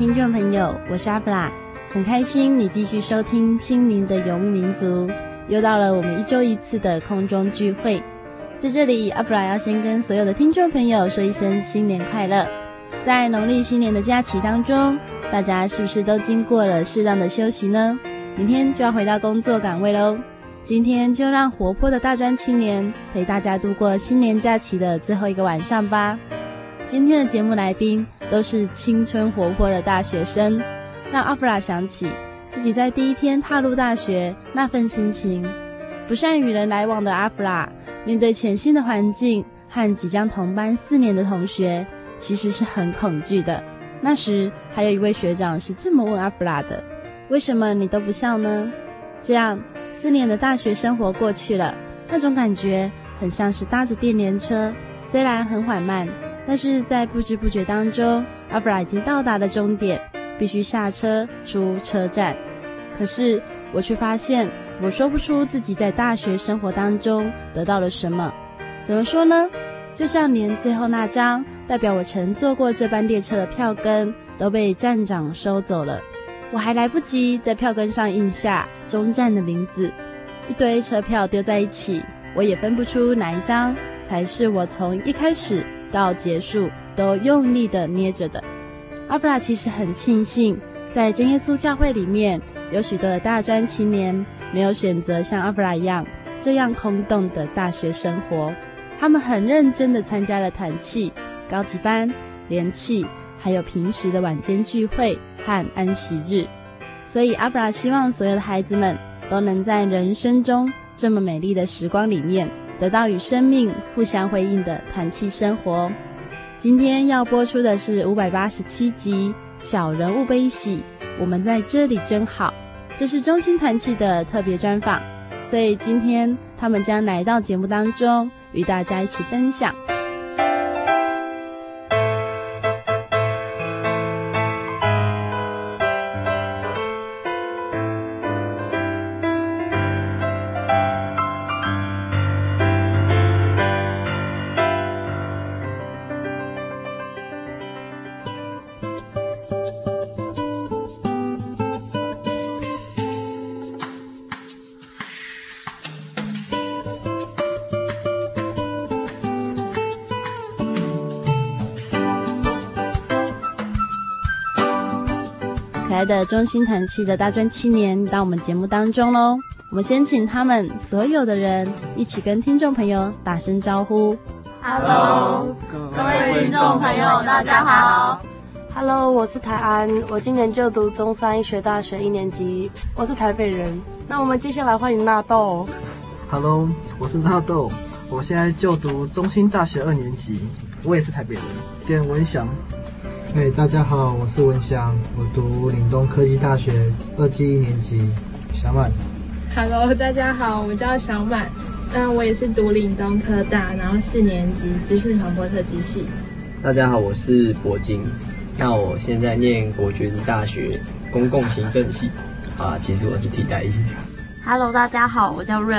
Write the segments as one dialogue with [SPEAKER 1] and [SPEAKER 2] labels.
[SPEAKER 1] 听众朋友，我是阿布拉，很开心你继续收听《心灵的游牧民族》，又到了我们一周一次的空中聚会。在这里，阿布拉要先跟所有的听众朋友说一声新年快乐。在农历新年的假期当中，大家是不是都经过了适当的休息呢？明天就要回到工作岗位喽。今天就让活泼的大专青年陪大家度过新年假期的最后一个晚上吧。今天的节目来宾。都是青春活泼的大学生，让阿弗拉想起自己在第一天踏入大学那份心情。不善与人来往的阿弗拉，面对全新的环境和即将同班四年的同学，其实是很恐惧的。那时还有一位学长是这么问阿弗拉的：“为什么你都不笑呢？”这样四年的大学生活过去了，那种感觉很像是搭着电联车，虽然很缓慢。但是在不知不觉当中，阿弗拉已经到达了终点，必须下车出车站。可是我却发现，我说不出自己在大学生活当中得到了什么。怎么说呢？就像连最后那张代表我曾坐过这班列车的票根都被站长收走了，我还来不及在票根上印下终站的名字，一堆车票丢在一起，我也分不出哪一张才是我从一开始。到结束都用力的捏着的，阿布拉其实很庆幸，在真耶稣教会里面有许多的大专青年没有选择像阿布拉一样这样空洞的大学生活，他们很认真的参加了团契、高级班、联契，还有平时的晚间聚会和安息日。所以阿布拉希望所有的孩子们都能在人生中这么美丽的时光里面。得到与生命互相回应的团契生活。今天要播出的是五百八十七集《小人物悲喜》，我们在这里真好。这是中心团契的特别专访，所以今天他们将来到节目当中，与大家一起分享。来的中心团契的大专青年到我们节目当中喽，我们先请他们所有的人一起跟听众朋友打声招呼。
[SPEAKER 2] Hello，各位听众朋友，大家好。
[SPEAKER 3] Hello，我是台安，我今年就读中山医学大学一年级，我是台北人。那我们接下来欢迎纳豆。
[SPEAKER 4] Hello，我是纳豆，我现在就读中兴大学二年级，我也是台北人。点文祥。
[SPEAKER 5] 嘿，hey, 大家好，我是文祥，我读岭东科技大学二技一年级。小满
[SPEAKER 6] ，Hello，大家好，我叫小满，那我也是读岭东科大，然后四年级资讯传播设计系。
[SPEAKER 7] 大家好，我是博金，那我现在念国学之大学公共行政系。啊，其实我是替代役。
[SPEAKER 2] Hello，大家好，我叫润，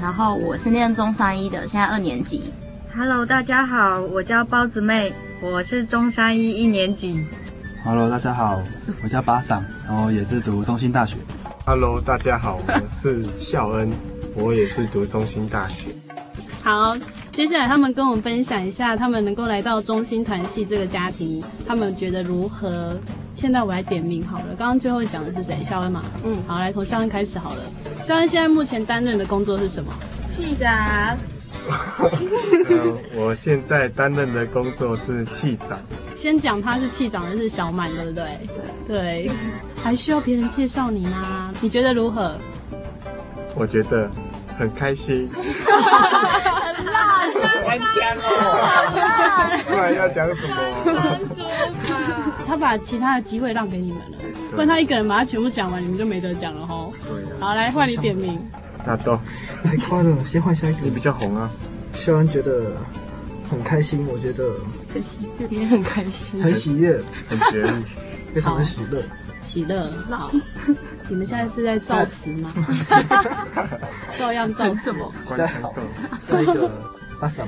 [SPEAKER 2] 然后我是念中山一的，现在二年级。
[SPEAKER 8] Hello，大家好，我叫包子妹，我是中山一一年级。
[SPEAKER 9] Hello，大家好，我叫巴桑，然后也是读中兴大学。
[SPEAKER 10] Hello，大家好，我是孝恩，我也是读中兴大学。
[SPEAKER 11] 好，接下来他们跟我们分享一下，他们能够来到中兴团契这个家庭，他们觉得如何？现在我来点名好了，刚刚最后讲的是谁？孝恩嘛。嗯，好，来从孝恩开始好了。孝恩现在目前担任的工作是什么？
[SPEAKER 6] 气长。
[SPEAKER 10] 呃，我现在担任的工作是气长。
[SPEAKER 11] 先讲他是气长的是小满，对不对？对。对。还需要别人介绍你吗？你觉得如何？
[SPEAKER 10] 我觉得很开心。
[SPEAKER 6] 很辣，很强
[SPEAKER 10] 哦！不然要讲什么？
[SPEAKER 11] 他把其他的机会让给你们了，不然他一个人把他全部讲完，你们就没得讲了哈。好，来换你点名。
[SPEAKER 10] 大豆，
[SPEAKER 4] 太快了，先换下一个。
[SPEAKER 10] 你比较红啊。
[SPEAKER 4] 孝恩觉得很开心，我觉得
[SPEAKER 3] 很喜悦，也很开心，
[SPEAKER 4] 很喜悦，
[SPEAKER 10] 很绝丽，
[SPEAKER 4] 非常的喜乐。
[SPEAKER 11] 喜乐，好。你们现在是在造词吗？照样造什么？
[SPEAKER 4] 下下一个阿桑，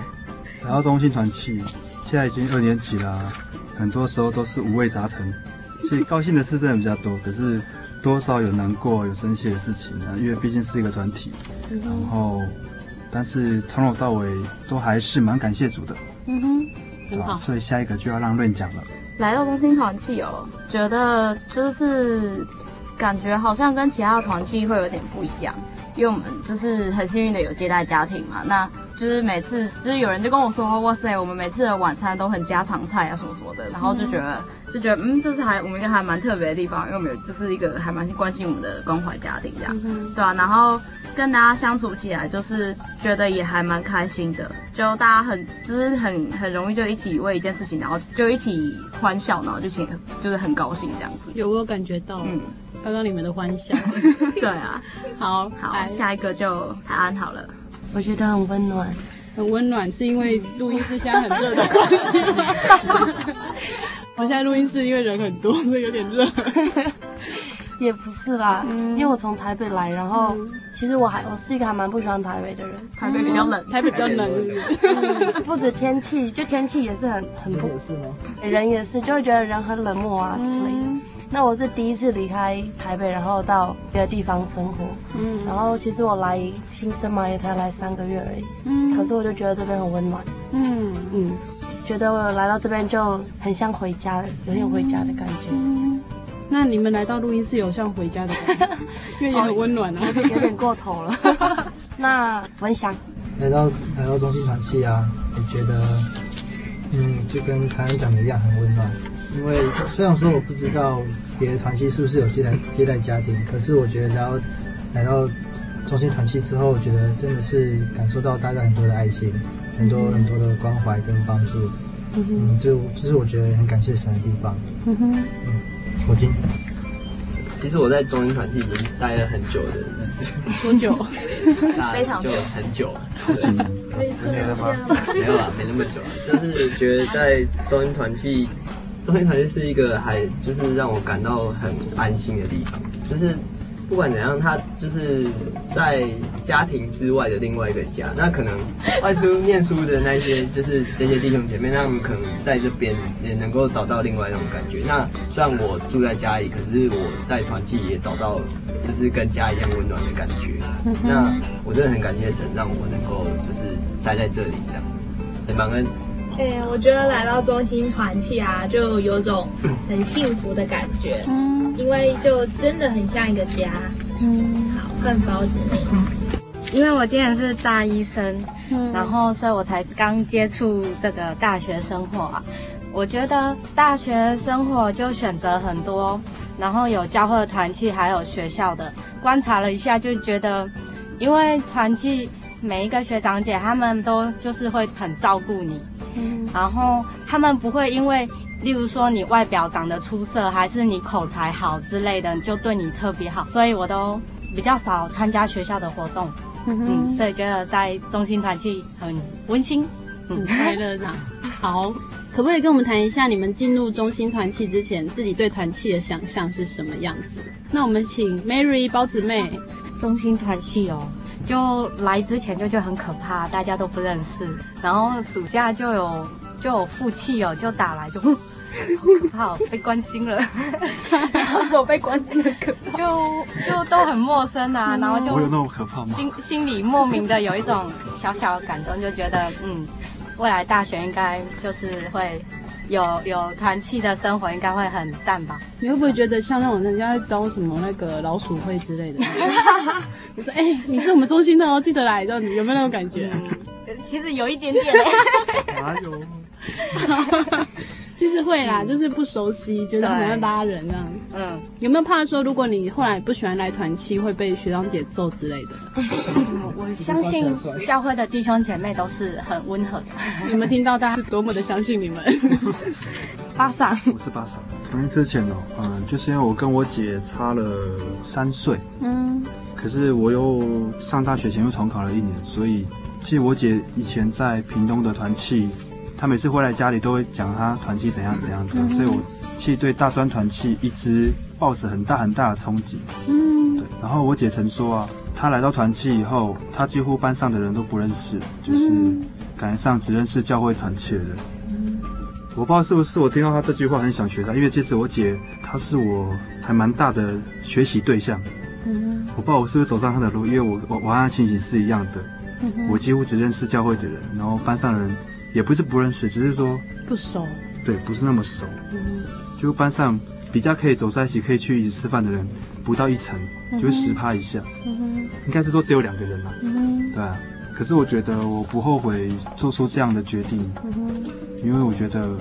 [SPEAKER 9] 来到中心团气，现在已经二年级了。很多时候都是五味杂陈，所以高兴的事真的比较多，可是多少有难过、有生气的事情啊。因为毕竟是一个团体，嗯、然后，但是从头到尾都还是蛮感谢主的。
[SPEAKER 11] 嗯哼，很好。
[SPEAKER 9] 所以下一个就要让润讲了。
[SPEAKER 2] 来到中兴团契哦，觉得就是感觉好像跟其他的团契会有点不一样，因为我们就是很幸运的有接待家庭嘛。那就是每次，就是有人就跟我说，哇塞，我们每次的晚餐都很家常菜啊，什么什么的，然后就觉得，就觉得，嗯，这是还我们一个还蛮特别的地方，因为我们有就是一个还蛮关心我们的关怀家庭这样，对啊，然后跟大家相处起来，就是觉得也还蛮开心的，就大家很，就是很很容易就一起为一件事情，然后就一起欢笑，然后就请就是很高兴这样子。
[SPEAKER 11] 有我有感觉到，嗯，刚刚你们的欢笑，
[SPEAKER 2] 对啊，好好，下一个就台安好了。
[SPEAKER 3] 我觉得很温暖，
[SPEAKER 11] 很温暖，是因为录音室现在很热的关系。我现在录音室因为人很多，所以有点热。
[SPEAKER 3] 也不是吧，嗯、因为我从台北来，然后、嗯、其实我还我是一个还蛮不喜欢台北的人。
[SPEAKER 2] 台北比较冷，
[SPEAKER 11] 台北比较冷。
[SPEAKER 3] 不止天气，就天气也是很很不。
[SPEAKER 4] 也是吗？
[SPEAKER 3] 人也是，就会觉得人很冷漠啊之类的。那我是第一次离开台北，然后到别的地方生活。嗯，然后其实我来新生嘛，也才来三个月而已。嗯，可是我就觉得这边很温暖。嗯嗯，觉得我来到这边就很像回家，有点回家的感觉。
[SPEAKER 11] 嗯，那你们来到录音室有像回家的感觉？因为也很温暖啊，
[SPEAKER 3] 有点有点过头了。那文祥
[SPEAKER 5] 来到来到中心团契啊，你觉得嗯，就跟凯恩讲的一样，很温暖。因为虽然说我不知道别的团契是不是有接待接待家庭，可是我觉得来到来到中心团契之后，我觉得真的是感受到大家很多的爱心，很多很多的关怀跟帮助。嗯，就就是我觉得很感谢神的地方。嗯哼，嗯，我今
[SPEAKER 7] 其实我在中英团契已经待了很久的日子。
[SPEAKER 11] 多久？
[SPEAKER 2] 非常
[SPEAKER 7] 久，很久，
[SPEAKER 9] 好几年，
[SPEAKER 10] 十年了吗？
[SPEAKER 7] 没有啦，没那么久啊。就是觉得在中英团契。中心团契是一个还就是让我感到很安心的地方，就是不管怎样，他就是在家庭之外的另外一个家。那可能外出念书的那些，就是这些弟兄姐妹，他们可能在这边也能够找到另外一种感觉。那虽然我住在家里，可是我在团契也找到就是跟家一样温暖的感觉。那我真的很感谢神，让我能够就是待在这里这样子，很感恩。
[SPEAKER 6] 哎，我觉得来到中心团契啊，就有种很幸福的感觉。嗯，因为就真的很像一个家。嗯，好，换包子妹。
[SPEAKER 8] 因为我今年是大一生，嗯，然后所以我才刚接触这个大学生活啊。我觉得大学生活就选择很多，然后有教会的团契，还有学校的。观察了一下，就觉得因为团契每一个学长姐他们都就是会很照顾你。嗯，然后他们不会因为，例如说你外表长得出色，还是你口才好之类的，就对你特别好，所以我都比较少参加学校的活动。嗯，嗯，所以觉得在中心团契很温馨，
[SPEAKER 11] 很快乐这样。好，可不可以跟我们谈一下你们进入中心团契之前，自己对团契的想象是什么样子？那我们请 Mary 包子妹，
[SPEAKER 8] 中心团契哦，就来之前就觉得很可怕，大家都不认识，然后暑假就有就有负气哦，就打来就。好可怕哦，被关心了，
[SPEAKER 3] 是我被关心的可怕，
[SPEAKER 8] 就就都很陌生啊，然后就
[SPEAKER 9] 我有那么可怕吗？
[SPEAKER 8] 心心里莫名的有一种小小的感动，就觉得嗯，未来大学应该就是会有有团气的生活，应该会很赞吧？
[SPEAKER 11] 你会不会觉得像那种人家在招什么那个老鼠会之类的？你说哎、欸，你是我们中心的哦，记得来，的你有没有那种感觉？
[SPEAKER 8] 嗯、其实有一点点。
[SPEAKER 9] 哪有？
[SPEAKER 11] 其实会啦，就是不熟悉，觉得好像拉人这样。嗯，有没有怕说，如果你后来不喜欢来团契，会被学长姐揍之类的？
[SPEAKER 8] 我相信教会的弟兄姐妹都是很温和的。
[SPEAKER 11] 你们听到大家是多么的相信你们？巴桑，
[SPEAKER 9] 我是巴桑。因为之前哦，嗯，就是因为我跟我姐差了三岁，嗯，可是我又上大学前又重考了一年，所以其实我姐以前在屏东的团契。他每次回来家里都会讲他团契怎样怎样怎样，所以我其实对大专团契一直抱着很大很大的憧憬。嗯，对。然后我姐曾说啊，她来到团契以后，她几乎班上的人都不认识，就是感觉上只认识教会团契的人。嗯，我不知道是不是我听到她这句话很想学她，因为其实我姐她是我还蛮大的学习对象。嗯，我不知道我是不是走上她的路，因为我我我和她情形是一样的。我几乎只认识教会的人，然后班上的人。也不是不认识，只是说
[SPEAKER 11] 不熟。
[SPEAKER 9] 对，不是那么熟。嗯，就班上比较可以走在一起、可以去一起吃饭的人，不到一层，就是十趴以下。嗯哼，应该是说只有两个人了。嗯哼，对啊。可是我觉得我不后悔做出这样的决定。嗯哼，因为我觉得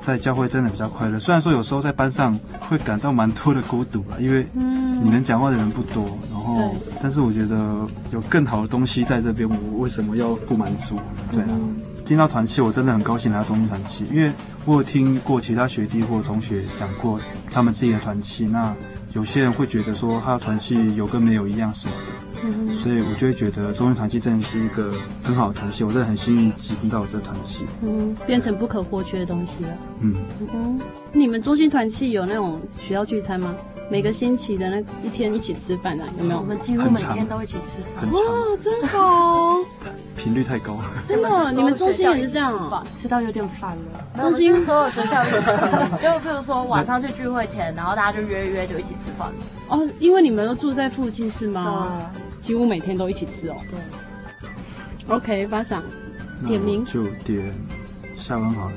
[SPEAKER 9] 在教会真的比较快乐。虽然说有时候在班上会感到蛮多的孤独啊，因为你能讲话的人不多。然后，但是我觉得有更好的东西在这边，我为什么要不满足？对啊。进到团契，我真的很高兴来到中心团契，因为我有听过其他学弟或同学讲过他们自己的团契。那有些人会觉得说他的团契有跟没有一样什么的，嗯、所以我就会觉得中心团契真的是一个很好的团契。我真的很幸运进到这团契，
[SPEAKER 11] 嗯，变成不可或缺的东西了。嗯嗯，你们中心团契有那种学校聚餐吗？每个星期的那一天一起吃饭呢、啊？有没有？
[SPEAKER 3] 我们几乎每天都一起吃饭。
[SPEAKER 11] 哇，真好！
[SPEAKER 9] 频率太高了。
[SPEAKER 11] 真的，你们中心也是这样
[SPEAKER 3] 啊？吃到有点烦了。
[SPEAKER 2] 中心所有学校一起吃，就比如说晚上去聚会前，然后大家就约一约，就一起吃饭。
[SPEAKER 11] 哦，因为你们都住在附近是吗？对。几乎每天都一起吃哦。对。OK，巴桑，点名
[SPEAKER 9] 就点夏文好了。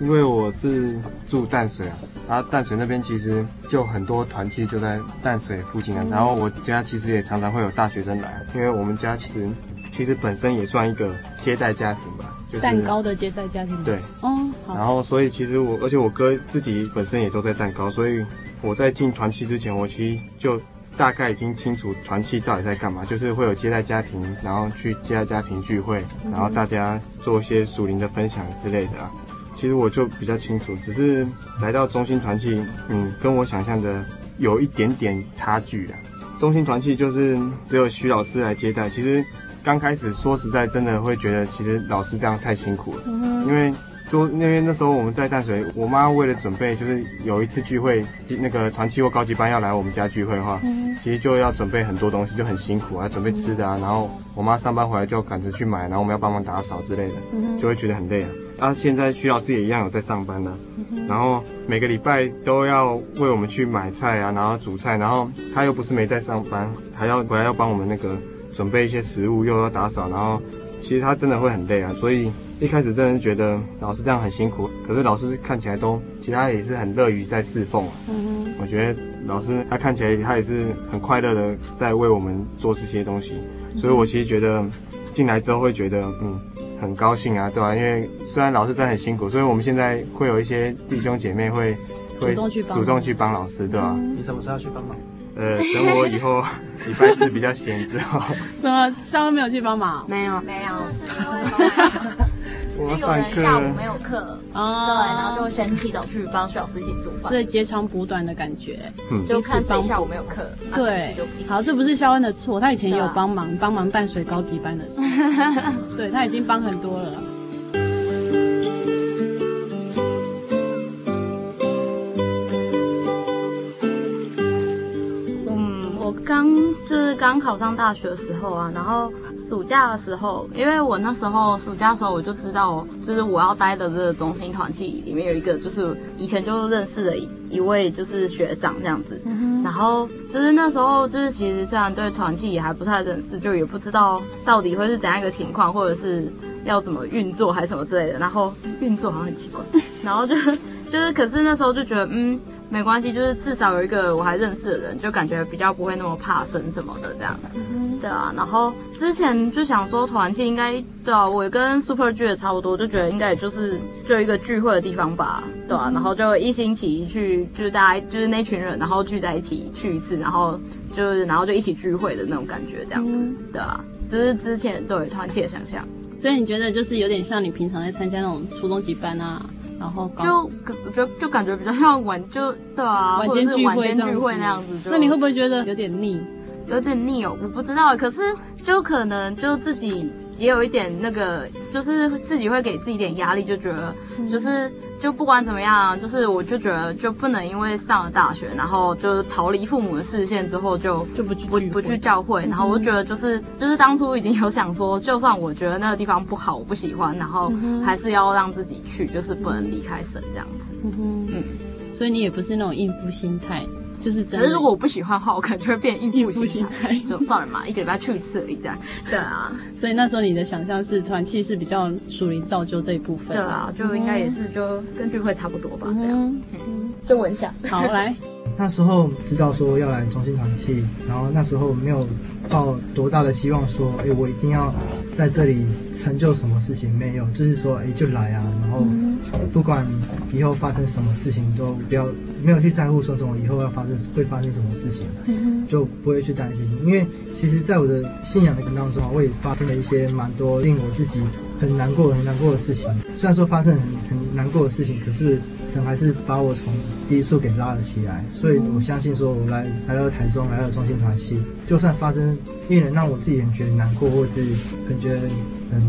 [SPEAKER 10] 因为我是住淡水啊，然后淡水那边其实就很多团契就在淡水附近啊。然后我家其实也常常会有大学生来，因为我们家其实其实本身也算一个接待家庭吧，就是
[SPEAKER 11] 蛋糕的接待家庭。
[SPEAKER 10] 对，哦，好。然后所以其实我，而且我哥自己本身也都在蛋糕，所以我在进团契之前，我其实就大概已经清楚团契到底在干嘛，就是会有接待家庭，然后去接待家庭聚会，然后大家做一些属灵的分享之类的啊。其实我就比较清楚，只是来到中心团契，嗯，跟我想象的有一点点差距啊。中心团契就是只有徐老师来接待，其实刚开始说实在，真的会觉得其实老师这样太辛苦了，因为。说那边那时候我们在淡水，我妈为了准备，就是有一次聚会，那个团契或高级班要来我们家聚会的话，嗯、其实就要准备很多东西，就很辛苦啊，准备吃的啊，然后我妈上班回来就赶着去买，然后我们要帮忙打扫之类的，嗯、就会觉得很累啊。啊，现在徐老师也一样有在上班呢、啊，嗯、然后每个礼拜都要为我们去买菜啊，然后煮菜，然后他又不是没在上班，还要回来要帮我们那个准备一些食物，又要打扫，然后其实他真的会很累啊，所以。一开始真的是觉得老师这样很辛苦，可是老师看起来都，其他也是很乐于在侍奉。嗯哼，我觉得老师他看起来他也是很快乐的在为我们做这些东西，所以我其实觉得进来之后会觉得嗯很高兴啊，对吧？因为虽然老师真的很辛苦，所以我们现在会有一些弟兄姐妹会会主动去帮老师，对吧？
[SPEAKER 12] 你什么时候要去帮忙？
[SPEAKER 10] 呃，等我以后 礼拜四比较闲之后。
[SPEAKER 11] 什么？上都没有去帮忙？
[SPEAKER 8] 没有，没有。
[SPEAKER 10] 我
[SPEAKER 2] 有人下午没有课，哦，对，然后就先提早去帮徐老师一起煮饭，
[SPEAKER 11] 所以截长补短的感觉，
[SPEAKER 2] 嗯，就看谁下午没有课。
[SPEAKER 11] 对，好，这不是肖恩的错，他以前也有帮忙帮忙淡水高级班的时候，对，他已经帮很多了。
[SPEAKER 2] 刚考上大学的时候啊，然后暑假的时候，因为我那时候暑假的时候我就知道，就是我要待的这个中心团契里面有一个，就是以前就认识的一一位就是学长这样子。嗯、然后就是那时候就是其实虽然对团契也还不太认识，就也不知道到底会是怎样一个情况，或者是要怎么运作还是什么之类的。然后运作好像很奇怪，然后就就是可是那时候就觉得嗯。没关系，就是至少有一个我还认识的人，就感觉比较不会那么怕生什么的这样。对啊，然后之前就想说团契应该对啊，我跟 Super G 也差不多，就觉得应该也就是就一个聚会的地方吧，对啊，嗯、然后就一星期一去，就是大家就是那群人，然后聚在一起去一次，然后就是然后就一起聚会的那种感觉这样子，嗯、对啊，这、就是之前对团契的想象。
[SPEAKER 1] 所以你觉得就是有点像你平常在参加那种初中级班啊？然后
[SPEAKER 2] 就我觉得就感觉比较像晚就对啊，
[SPEAKER 1] 晚间聚
[SPEAKER 2] 会，那样子。
[SPEAKER 1] 那你会不会觉得有点腻？
[SPEAKER 2] 有点腻哦，我不知道。可是就可能就自己。也有一点那个，就是自己会给自己一点压力，就觉得就是就不管怎么样，就是我就觉得就不能因为上了大学，然后就逃离父母的视线之后就
[SPEAKER 1] 就不去
[SPEAKER 2] 不不去教会，然后我就觉得就是就是当初已经有想说，就算我觉得那个地方不好，我不喜欢，然后还是要让自己去，就是不能离开神这样子。嗯哼，嗯，
[SPEAKER 1] 所以你也不是那种应付心态。就是真的，
[SPEAKER 2] 可是如果我不喜欢的话，我可能就会变应付心态，就算了嘛，一个礼拜去一次而已这样。对啊，
[SPEAKER 1] 所以那时候你的想象是团契是比较属于造就这一部分。
[SPEAKER 2] 对啊，就应该也是就跟聚会差不多吧，这样。嗯，就闻一下。
[SPEAKER 1] 好，来。
[SPEAKER 5] 那时候知道说要来重新团契，然后那时候没有抱多大的希望说，哎，我一定要在这里成就什么事情，没有，就是说，哎，就来啊，然后不管以后发生什么事情都不要，没有去在乎说什么以后要发生会发生什么事情，就不会去担心，因为其实在我的信仰的过程当中啊，我也发生了一些蛮多令我自己。很难过、很难过的事情。虽然说发生很很难过的事情，可是神还是把我从低处给拉了起来。所以我相信，说我来来到台中，来到中心团契，就算发生令人让我自己很觉得难过，或者是很觉得很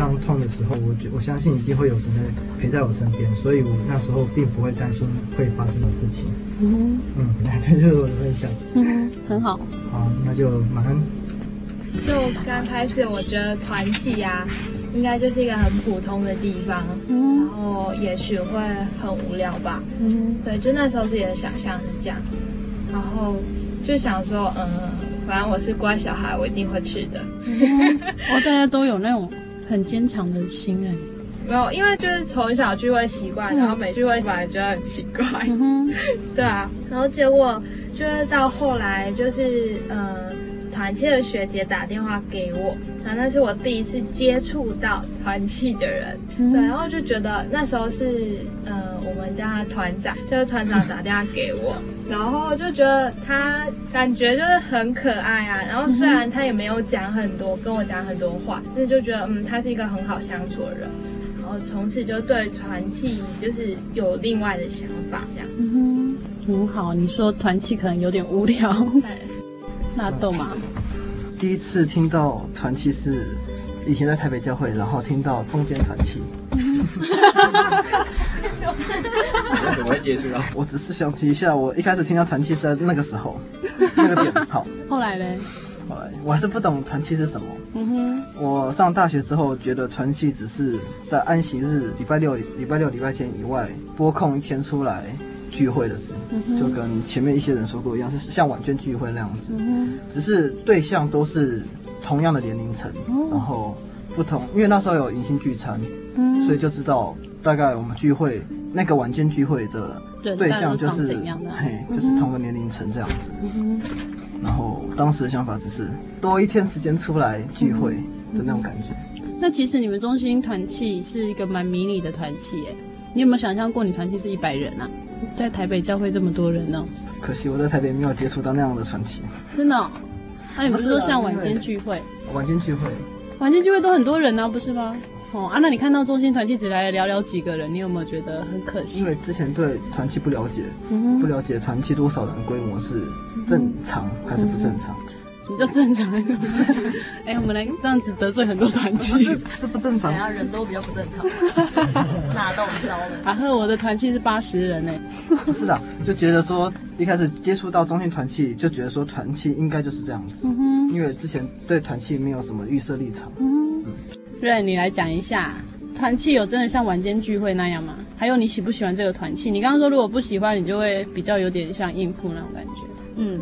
[SPEAKER 5] 伤痛的时候，我我相信一定会有神在陪在我身边。所以我那时候并不会担心会发生的事情。嗯嗯，这就是我的分享。
[SPEAKER 1] 嗯，很好。
[SPEAKER 5] 好，那就马上。
[SPEAKER 6] 就刚开始，我觉得团契呀。应该就是一个很普通的地方，嗯，然后也许会很无聊吧，嗯，对，就那时候自己的想象是这样，然后就想说，嗯，反正我是乖小孩，我一定会去的。
[SPEAKER 1] 嗯、哦，大家都有那种很坚强的心哎，
[SPEAKER 6] 没有，因为就是从小聚会习惯，然后每聚会本来就很奇怪，嗯、对啊，然后结果就是到后来就是，嗯。团契的学姐打电话给我，然后那是我第一次接触到团契的人，嗯、对，然后就觉得那时候是，呃，我们家的团长，就是团长打电话给我，然后就觉得他感觉就是很可爱啊，然后虽然他也没有讲很多，跟我讲很多话，但是就觉得，嗯，他是一个很好相处的人，然后从此就对团契就是有另外的想法，这样，
[SPEAKER 1] 嗯哼，很好。你说团契可能有点无聊。纳豆嘛，
[SPEAKER 4] 第一次听到团契是以前在台北教会，然后听到中间团契。
[SPEAKER 7] 怎么会接触到？
[SPEAKER 4] 我只是想提一下，我一开始听到团契是在那个时候，那个点。好，
[SPEAKER 1] 后来呢？
[SPEAKER 4] 后来我还是不懂团契是什么。
[SPEAKER 1] 嗯哼。
[SPEAKER 4] 我上大学之后，觉得团契只是在安息日、礼拜六、礼拜六、礼拜天以外拨空一天出来。聚会的事，就跟前面一些人说过一样，是像晚间聚会那样子，只是对象都是同样的年龄层，然后不同，因为那时候有迎新聚餐，所以就知道大概我们聚会那个晚间聚会的对象就是，嘿，就是同个年龄层这样子。然后当时的想法只是多一天时间出来聚会的那种感觉。
[SPEAKER 1] 那其实你们中心团契是一个蛮迷你的团契，哎，你有没有想象过你团契是一百人啊？在台北教会这么多人呢？
[SPEAKER 4] 可惜我在台北没有接触到那样的团契。
[SPEAKER 1] 真的？那你不是说像晚间聚会？
[SPEAKER 4] 晚间聚会，
[SPEAKER 1] 晚间聚会都很多人呢，不是吗？哦啊，那你看到中心团契只来寥寥几个人，你有没有觉得很可惜？
[SPEAKER 4] 因为之前对团契不了解，不了解团契多少人规模是正常还是不正常？
[SPEAKER 1] 什么叫正常还是不正常？哎、欸，我们来这样子得罪很多团契，
[SPEAKER 4] 是是不正常。
[SPEAKER 2] 等下人都比较不正常，哪都不知道了。
[SPEAKER 1] 然后，我的团契是八十人呢。
[SPEAKER 4] 不是的，就觉得说一开始接触到中心团契，就觉得说团契应该就是这样子。因为之前对团契没有什么预设立场。嗯。
[SPEAKER 1] 瑞，你来讲一下，团契有真的像晚间聚会那样吗？还有你喜不喜欢这个团契？你刚刚说如果不喜欢，你就会比较有点像应付那种感觉。
[SPEAKER 2] 嗯。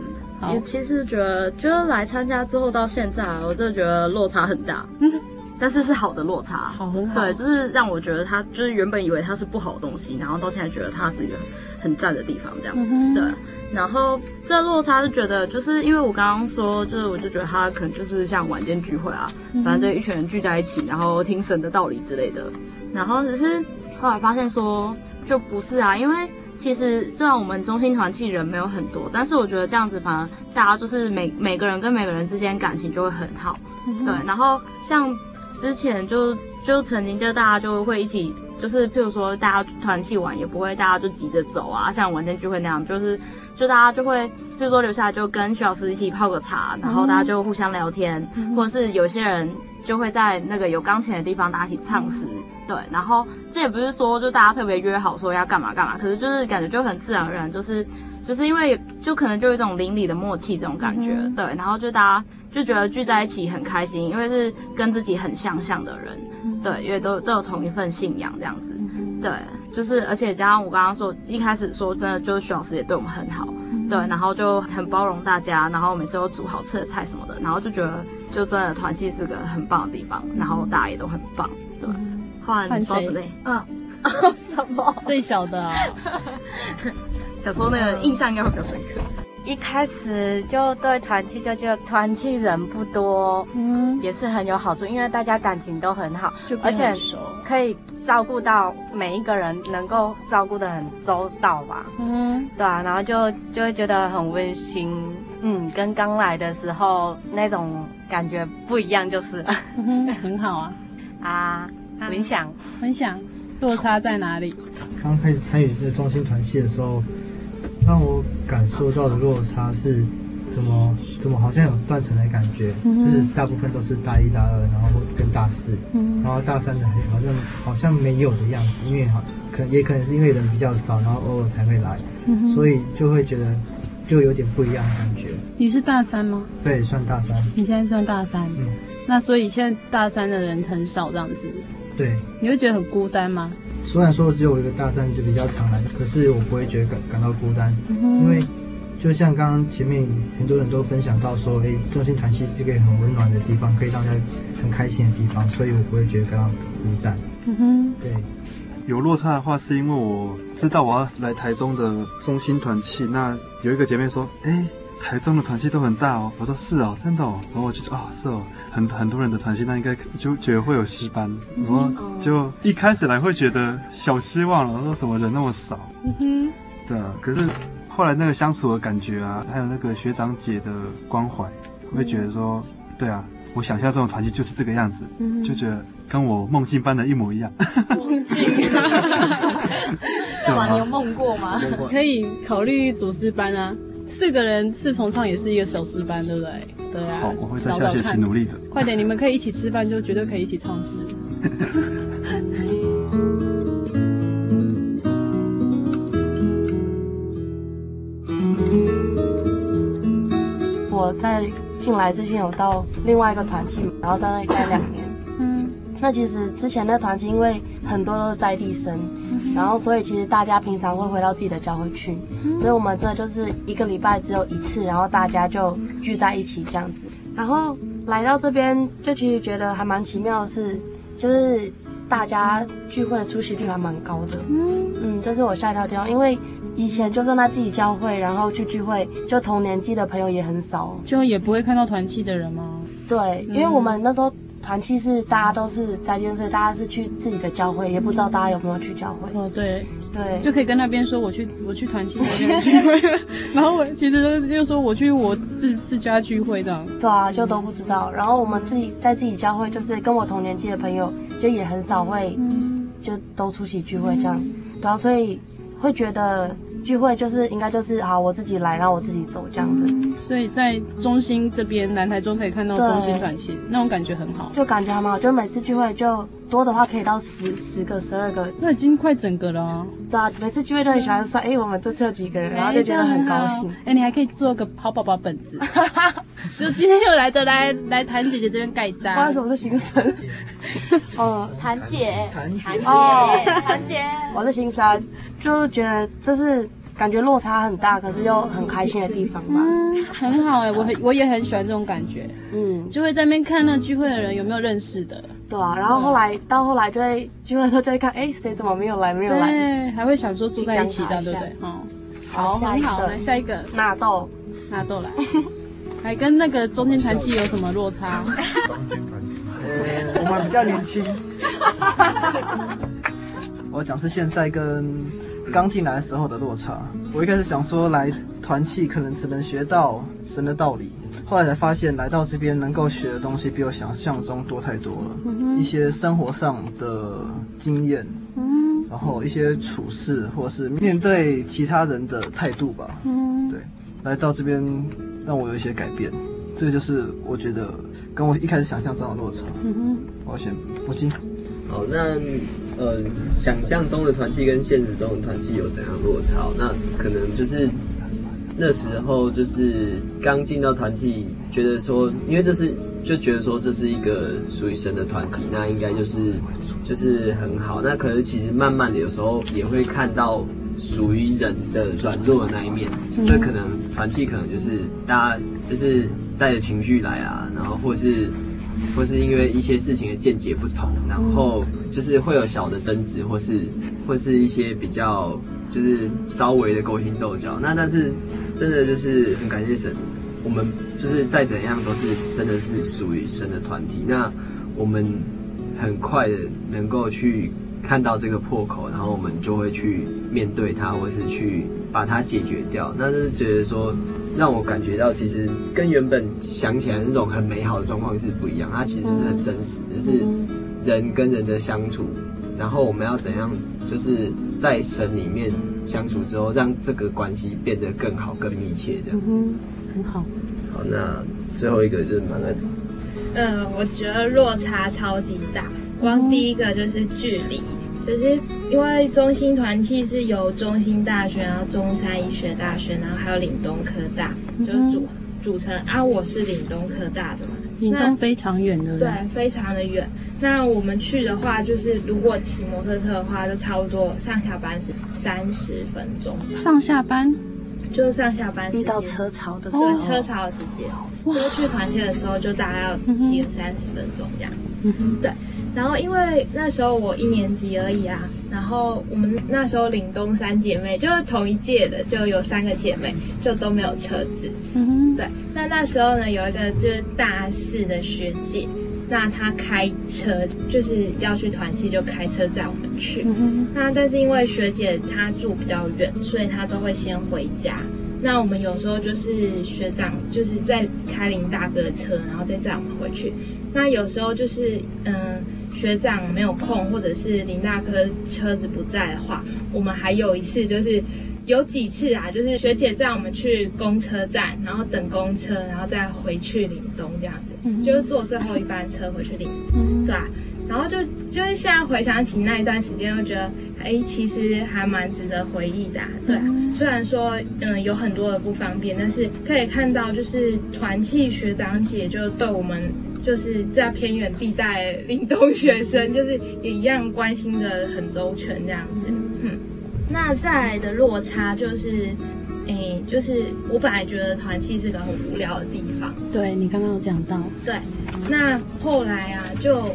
[SPEAKER 2] 也其实觉得，就是来参加之后到现在，我真的觉得落差很大。嗯，但是是好的落差，
[SPEAKER 1] 好很好。
[SPEAKER 2] 对，就是让我觉得它就是原本以为它是不好的东西，然后到现在觉得它是一个很赞的地方，这样子。嗯、对，然后这落差是觉得，就是因为我刚刚说，就是我就觉得它可能就是像晚间聚会啊，反正就一群人聚在一起，然后听神的道理之类的。然后只是后来发现说，就不是啊，因为。其实虽然我们中心团契人没有很多，但是我觉得这样子反而大家就是每每个人跟每个人之间感情就会很好，嗯、对。然后像之前就就曾经就大家就会一起，就是譬如说大家团契玩也不会大家就急着走啊，像晚间聚会那样，就是就大家就会譬如说留下来就跟徐老师一起泡个茶，然后大家就互相聊天，嗯、或者是有些人。就会在那个有钢琴的地方大家一起唱诗，对，然后这也不是说就大家特别约好说要干嘛干嘛，可是就是感觉就很自然而然，就是就是因为就可能就有一种邻里的默契这种感觉，对，然后就大家就觉得聚在一起很开心，因为是跟自己很相像的人，对，因为都都有同一份信仰这样子，对，就是而且加上我刚刚说一开始说真的，就是徐老师也对我们很好。对，然后就很包容大家，然后每次都煮好吃的菜什么的，然后就觉得就真的团契是个很棒的地方，然后大家也都很棒。对，换包子类，嗯，什么？
[SPEAKER 1] 最小的啊，
[SPEAKER 2] 小时候那个印象应该会比较深刻。
[SPEAKER 8] 一开始就对团契就觉得团契人不多，嗯，也是很有好处，因为大家感情都很好，就而且可以照顾到每一个人，能够照顾得很周到吧，嗯，对啊，然后就就会觉得很温馨，嗯，跟刚来的时候那种感觉不一样，就是，
[SPEAKER 1] 嗯，很好啊，
[SPEAKER 8] 啊，分享
[SPEAKER 1] 分享，落差在哪里？
[SPEAKER 5] 刚开始参与这中心团契的时候。让我感受到的落差是，怎么怎么好像有断层的感觉，嗯、就是大部分都是大一、大二，然后跟大四，嗯、然后大三的好像好像没有的样子，因为好可也可能是因为人比较少，然后偶尔才会来，嗯、所以就会觉得就有点不一样的感觉。
[SPEAKER 1] 你是大三吗？
[SPEAKER 5] 对，算大三。
[SPEAKER 1] 你现在算大三，嗯，那所以现在大三的人很少这样子。
[SPEAKER 5] 对。
[SPEAKER 1] 你会觉得很孤单吗？
[SPEAKER 5] 虽然说只有一个大三就比较常来，可是我不会觉得感感到孤单，嗯、因为就像刚刚前面很多人都分享到说，哎，中心团契是一个很温暖的地方，可以让人很开心的地方，所以我不会觉得感到孤单。嗯哼，对。
[SPEAKER 9] 有落差的话，是因为我知道我要来台中的中心团契，那有一个姐妹说，哎。台中的团契都很大哦，我说是哦，真的哦，然后我就说啊、哦，是哦，很很多人的团契，那应该就觉得会有戏班，然后就一开始来会觉得小失望了，说什么人那么少，嗯哼，对啊，可是后来那个相处的感觉啊，还有那个学长姐的关怀，会觉得说，对啊，我想象中的团契就是这个样子，就觉得跟我梦境般的一模一样。梦境，
[SPEAKER 2] 对吧？你有梦过吗？
[SPEAKER 1] 可以考虑组诗班啊。四个人四重唱也是一个小诗班，对不对？对啊。
[SPEAKER 9] 好，我会在下学期努力的。
[SPEAKER 1] 快点，你们可以一起吃饭，就绝对可以一起唱诗。
[SPEAKER 3] 我在进来之前有到另外一个团契，然后在那里待两年。嗯。那其实之前的团契，因为很多都是在地生。然后，所以其实大家平常会回到自己的教会去，所以我们这就是一个礼拜只有一次，然后大家就聚在一起这样子。然后来到这边，就其实觉得还蛮奇妙的是，就是大家聚会的出席率还蛮高的。嗯嗯，这是我吓一跳的地方，因为以前就算在自己教会，然后去聚会，就同年纪的朋友也很少，
[SPEAKER 1] 就也不会看到团契的人吗？
[SPEAKER 3] 对，因为我们那时候。团契是大家都是在地，所以大家是去自己的教会，也不知道大家有没有去教会。
[SPEAKER 1] 哦，对
[SPEAKER 3] 对，
[SPEAKER 1] 就可以跟那边说我去我去团契聚会，然后我其实就说我去我自自家聚会这样。
[SPEAKER 3] 对啊，就都不知道。然后我们自己在自己教会，就是跟我同年纪的朋友，就也很少会，就都出席聚会这样。然后所以会觉得聚会就是应该就是好，我自己来，然后我自己走这样子。
[SPEAKER 1] 嗯、所以在中心这边南台中可以看到中心团契，那种感觉很好，
[SPEAKER 3] 就感觉还蛮好。就每次聚会就多的话可以到十十个、十二个，
[SPEAKER 1] 那已经快整个了、啊。
[SPEAKER 3] 对啊，每次聚会都很喜欢说，哎、欸，我们这次有几个人，然后就觉得很高兴。
[SPEAKER 1] 哎、欸，你还可以做个好宝宝本子，就今天又来的来来谭姐姐这边盖章。
[SPEAKER 3] 不好意思，我是新生。
[SPEAKER 8] 哦，谭姐，
[SPEAKER 4] 谭姐，
[SPEAKER 8] 哦，谭姐，
[SPEAKER 3] 我是新生，就觉得这是感觉落差很大，可是又很开心的地方吧。
[SPEAKER 1] 嗯，很好哎、欸，我很我也很喜欢这种感觉。嗯，就会在那边看那聚会的人有没有认识的。
[SPEAKER 3] 对啊，然后后来到后来就会聚会的时候就会看，哎，谁怎么没有来？没有来？
[SPEAKER 1] 对，还会想说住在一起这样，对不对？嗯，好，很好，来下一个
[SPEAKER 3] 纳豆，
[SPEAKER 1] 纳豆来，还跟那个中间团契有什么落差？
[SPEAKER 4] 中间团契，呃，我们比较年轻。我讲是现在跟刚进来的时候的落差。我一开始想说来团契可能只能学到神的道理。后来才发现，来到这边能够学的东西比我想象中多太多了。嗯、一些生活上的经验，嗯，然后一些处事或是面对其他人的态度吧。嗯，对，来到这边让我有一些改变。这个就是我觉得跟我一开始想象中的落差。嗯哼，我先不进。
[SPEAKER 7] 好，那呃，想象中的团契跟现实中的团契有怎样落差？那可能就是。那时候就是刚进到团契，觉得说，因为这是就觉得说这是一个属于神的团体，那应该就是就是很好。那可是其实慢慢的，有时候也会看到属于人的软弱的那一面。那可能团契可能就是大家就是带着情绪来啊，然后或是或是因为一些事情的见解不同，然后就是会有小的争执，或是或是一些比较就是稍微的勾心斗角。那但是。真的就是很感谢神，我们就是再怎样都是真的是属于神的团体。那我们很快的能够去看到这个破口，然后我们就会去面对它，或是去把它解决掉。那就是觉得说，让我感觉到其实跟原本想起来那种很美好的状况是不一样。它其实是很真实，就是人跟人的相处，然后我们要怎样，就是在神里面。相处之后，让这个关系变得更好、更密切，这样。
[SPEAKER 1] 嗯，很好。
[SPEAKER 7] 好，那最后一个就是蛮爱。
[SPEAKER 6] 嗯，我觉得落差超级大。光第一个就是距离，就是因为中心团契是由中心大学，然后中山医学大学，然后还有岭东科大，就是组组成。啊，我是岭东科大的嘛。
[SPEAKER 1] 岭东非常远的。
[SPEAKER 6] 对，非常的远。那我们去的话，就是如果骑摩托车的话，就差不多上下班是三十分钟。
[SPEAKER 1] 上下班
[SPEAKER 6] 就是上下班
[SPEAKER 3] 遇到车潮的时候，
[SPEAKER 6] 车潮的时间。就去团建的时候，就大概要骑个三十分钟这样子。嗯哼。对。然后因为那时候我一年级而已啊，然后我们那时候岭东三姐妹就是同一届的，就有三个姐妹就都没有车子。嗯哼。对。那那时候呢，有一个就是大四的学姐。那她开车就是要去团契，就开车载我们去。嗯、哼那但是因为学姐她住比较远，所以她都会先回家。那我们有时候就是学长就是在开林大哥的车，然后再载我们回去。那有时候就是嗯学长没有空，或者是林大哥车子不在的话，我们还有一次就是有几次啊，就是学姐载我们去公车站，然后等公车，然后再回去岭东这样子。就是坐最后一班车回去领，嗯、对啊，然后就就是现在回想起那一段时间，就觉得哎，其实还蛮值得回忆的，啊，对啊。嗯、虽然说嗯有很多的不方便，但是可以看到就是团契学长姐就对我们就是在偏远地带领东学生，就是也一样关心的很周全这样子。嗯，那再来的落差就是。诶、欸，就是我本来觉得团契是个很无聊的地方，
[SPEAKER 1] 对，你刚刚有讲到，
[SPEAKER 6] 对，那后来啊，就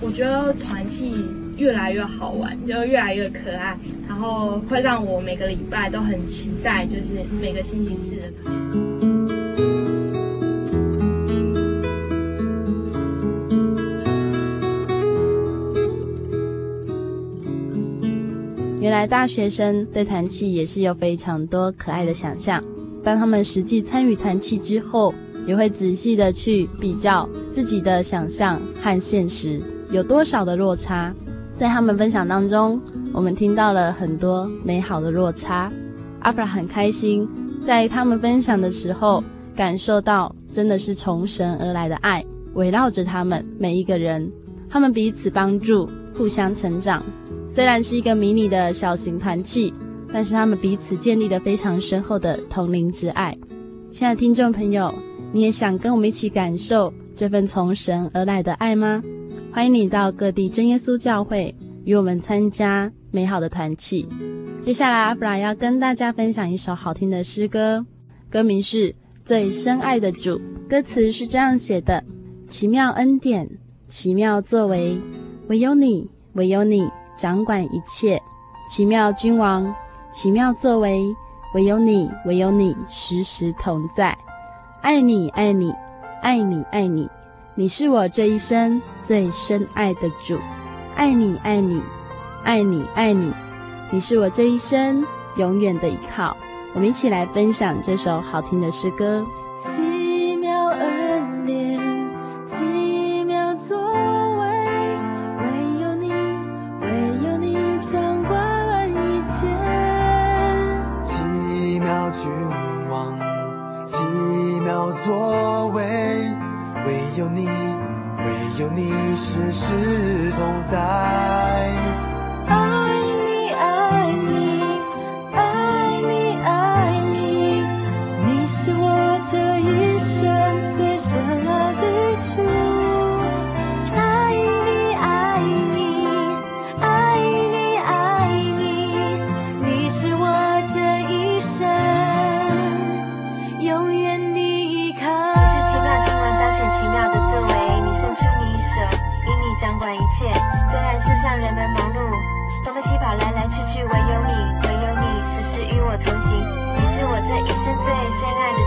[SPEAKER 6] 我觉得团契越来越好玩，就越来越可爱，然后会让我每个礼拜都很期待，就是每个星期四的团。
[SPEAKER 1] 原来大学生对团契也是有非常多可爱的想象。当他们实际参与团契之后，也会仔细的去比较自己的想象和现实有多少的落差。在他们分享当中，我们听到了很多美好的落差。阿弗拉很开心，在他们分享的时候，感受到真的是从神而来的爱围绕着他们每一个人，他们彼此帮助，互相成长。虽然是一个迷你的小型团契，但是他们彼此建立了非常深厚的同灵之爱。亲爱的听众朋友，你也想跟我们一起感受这份从神而来的爱吗？欢迎你到各地真耶稣教会与我们参加美好的团契。接下来，阿弗拉要跟大家分享一首好听的诗歌，歌名是《最深爱的主》，歌词是这样写的：奇妙恩典，奇妙作为，唯有你，唯有你掌管一切；奇妙君王，奇妙作为，唯有你，唯有你时时同在。爱你，爱你，爱你，爱你，你是我这一生最深爱的主。爱你，爱你，爱你，爱你。你是我这一生永远的依靠。我们一起来分享这首好听的诗歌。
[SPEAKER 13] 所谓，唯有你，唯有你
[SPEAKER 14] 时时同在。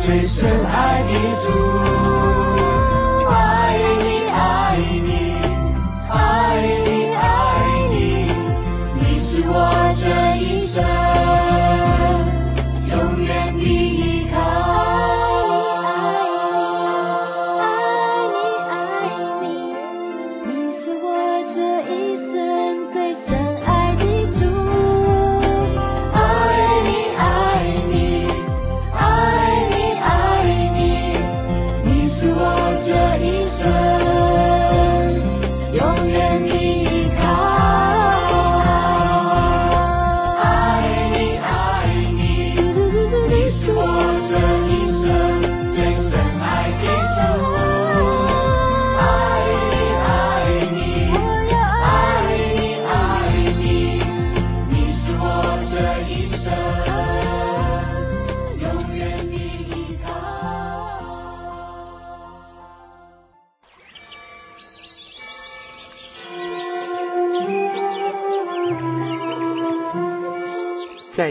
[SPEAKER 15] 最深爱的主。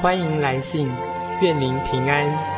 [SPEAKER 16] 欢迎来信，愿您平安。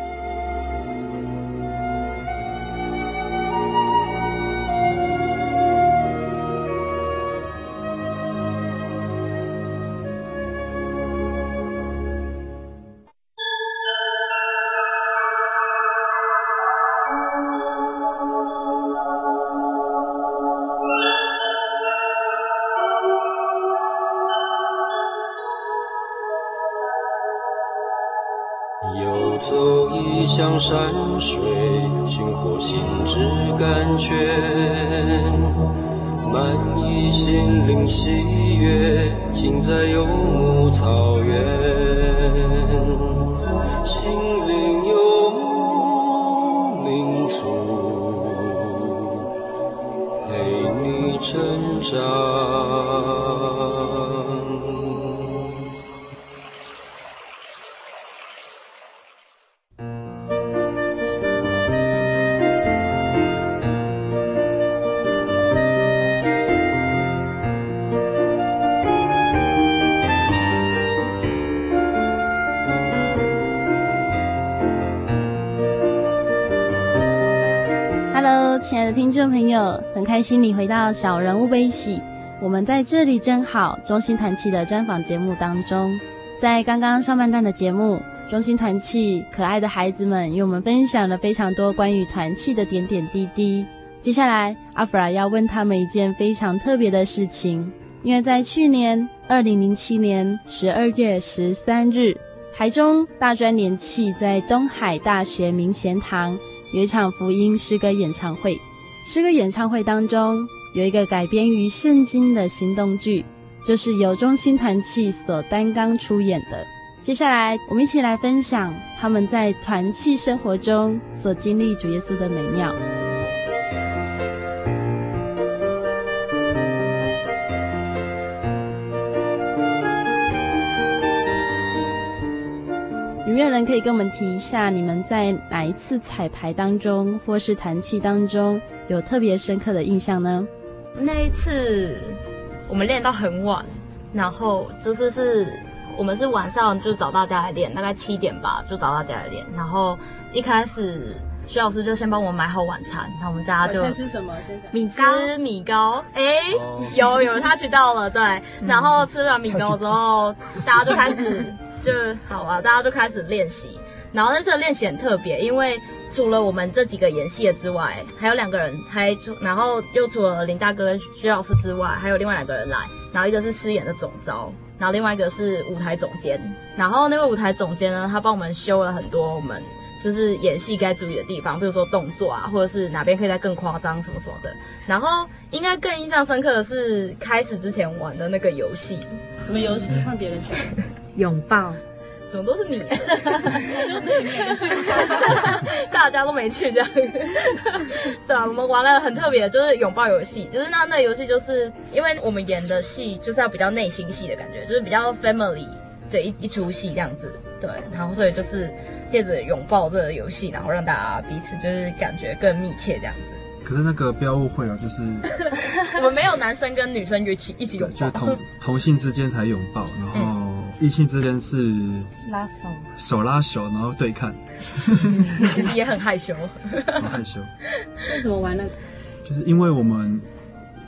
[SPEAKER 14] 亲爱的
[SPEAKER 1] 听众朋友，很开心你回到小人物悲喜。我们在这里真好。中心团契的专访节目当中，在刚刚上半段的节目，中心团契可爱的孩子们与我们分享了非常多关于团契的点点滴滴。接下来，阿弗拉要问他们一件非常特别的事情，因为在去年二零零七年十二月十三日，台中大专联契在东海大学明贤堂有一场福音诗歌演唱会。诗歌演唱会当中有一个改编于圣经的行动剧，就是由中心团契所担纲出演的。接下来，我们一起来分享他们在团契生活中所经历主耶稣的美妙。有没有人可以跟我们提一下，你们在哪一次彩排当中，或是团契当中有特别深刻的印象呢？
[SPEAKER 2] 那一次我们练到很晚，然后就是是我们是晚上就找大家来练，大概七点吧就找大家来练。然后一开始徐老师就先帮我们买好晚餐，然后我们大家就
[SPEAKER 1] 吃什么？
[SPEAKER 2] 米吃米糕。哎、欸，oh. 有有他取到了，对。然后吃完米糕之后，大家就开始。就好啊，大家就开始练习。然后那次的练习很特别，因为除了我们这几个演戏的之外，还有两个人，还除然后又除了林大哥徐老师之外，还有另外两个人来。然后一个是饰演的总招，然后另外一个是舞台总监。然后那位舞台总监呢，他帮我们修了很多我们就是演戏该注意的地方，比如说动作啊，或者是哪边可以再更夸张什么什么的。然后应该更印象深刻的是开始之前玩的那个游戏。
[SPEAKER 1] 什么游戏？换别人讲。
[SPEAKER 2] 拥抱，怎么都是你？就你没去，大家都没去这样。对啊，我们玩了很特别的，就是拥抱游戏。就是那那游戏，就是因为我们演的戏就是要比较内心戏的感觉，就是比较 family 的一一出戏这样子。对，然后所以就是借着拥抱这个游戏，然后让大家彼此就是感觉更密切这样子。
[SPEAKER 9] 可是那个不要误会哦，就是
[SPEAKER 2] 我们没有男生跟女生一起一起拥抱，
[SPEAKER 9] 就同同性之间才拥抱，然后。嗯异性之间是
[SPEAKER 3] 拉手，
[SPEAKER 9] 手拉手，然后对看，
[SPEAKER 2] 其实也很害羞，
[SPEAKER 9] 很害羞。
[SPEAKER 1] 为什么玩那个？
[SPEAKER 9] 就是因为我们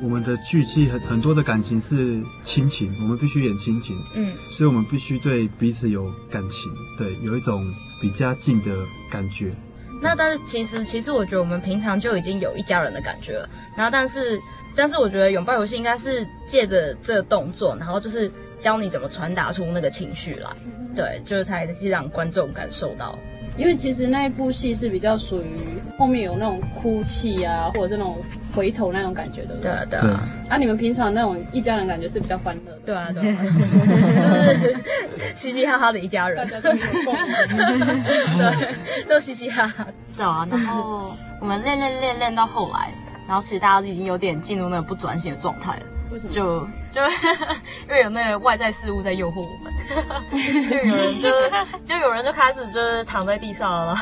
[SPEAKER 9] 我们的剧集很很多的感情是亲情，我们必须演亲情，嗯，所以我们必须对彼此有感情，对，有一种比较近的感觉。
[SPEAKER 2] 那但是其实其实我觉得我们平常就已经有一家人的感觉了。然后但是但是我觉得拥抱游戏应该是借着这个动作，然后就是教你怎么传达出那个情绪来，对，就是才让观众感受到。
[SPEAKER 1] 因为其实那一部戏是比较属于后面有那种哭泣啊，或者是那种回头那种感觉的。
[SPEAKER 2] 对啊，对啊。
[SPEAKER 1] 啊，你们平常那种一家人感觉是比较欢乐的。
[SPEAKER 2] 对啊，对啊。就是嘻嘻哈哈的一家人。大家都有共鸣。对，就嘻嘻哈哈。对啊，然后我们练练练练到后来，然后其实大家都已经有点进入那个不专心的状态了。为什么？就。就因为有那个外在事物在诱惑我们，就有人就 就有人就开始就是躺在地上了，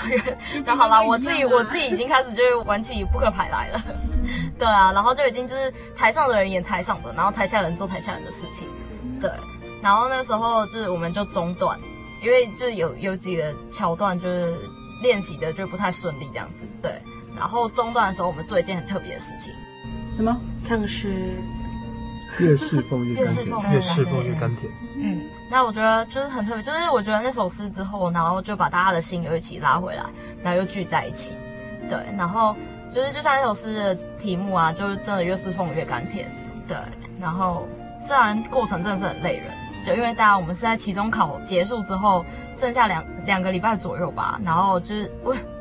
[SPEAKER 2] 然后好了，我自己我自己已经开始就是玩起扑克牌来了，对啊，然后就已经就是台上的人演台上的，然后台下的人做台下人的事情，对，然后那时候就是我们就中断，因为就是有有几个桥段就是练习的就不太顺利这样子，对，然后中断的时候我们做一件很特别的事情，
[SPEAKER 1] 什么？
[SPEAKER 3] 像是。
[SPEAKER 9] 越侍奉越甘甜，
[SPEAKER 2] 越侍奉越甘甜。嗯，那我觉得就是很特别，就是我觉得那首诗之后，然后就把大家的心又一起拉回来，然后又聚在一起。对，然后就是就像那首诗的题目啊，就是真的越侍奉越甘甜。对，然后虽然过程真的是很累人。就因为大家我们是在期中考结束之后，剩下两两个礼拜左右吧，然后就是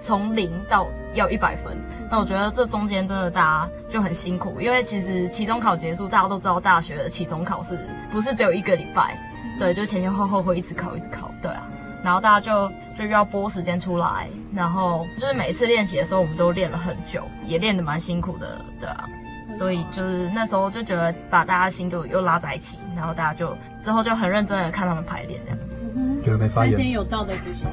[SPEAKER 2] 从零到要一百分。那我觉得这中间真的大家就很辛苦，因为其实期中考结束，大家都知道大学的期中考试不是只有一个礼拜，对，就前前后后会一直考一直考，对啊。然后大家就就要拨时间出来，然后就是每次练习的时候，我们都练了很久，也练得蛮辛苦的，对啊。所以就是那时候就觉得把大家心就又拉在一起，然后大家就之后就很认真的看他们排练这样。
[SPEAKER 9] 嗯、觉得没发言。
[SPEAKER 1] 今天有到的举手，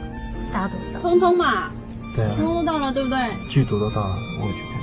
[SPEAKER 2] 大家都到。
[SPEAKER 1] 通通嘛。
[SPEAKER 9] 对啊。
[SPEAKER 1] 通通到了，对不对？
[SPEAKER 9] 剧组都到了，我也去看那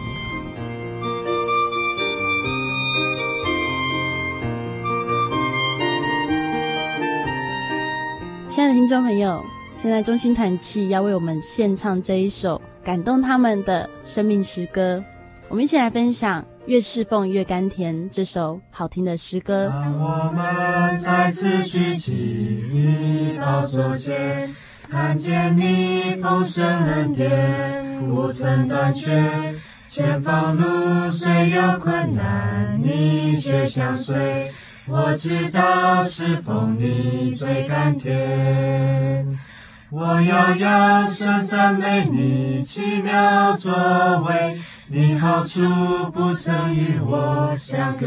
[SPEAKER 1] 个。亲爱的听众朋友，现在中心团契要为我们献唱这一首感动他们的生命诗歌。我们一起来分享《越侍奉越甘甜》这首好听的诗歌。
[SPEAKER 17] 当我们再次举起你宝座前，看见你丰盛恩典，不曾断绝。前方路虽有困难，你却相随。我知道侍奉你最甘甜。我要扬声赞美你奇妙作为。你好处不曾与我相隔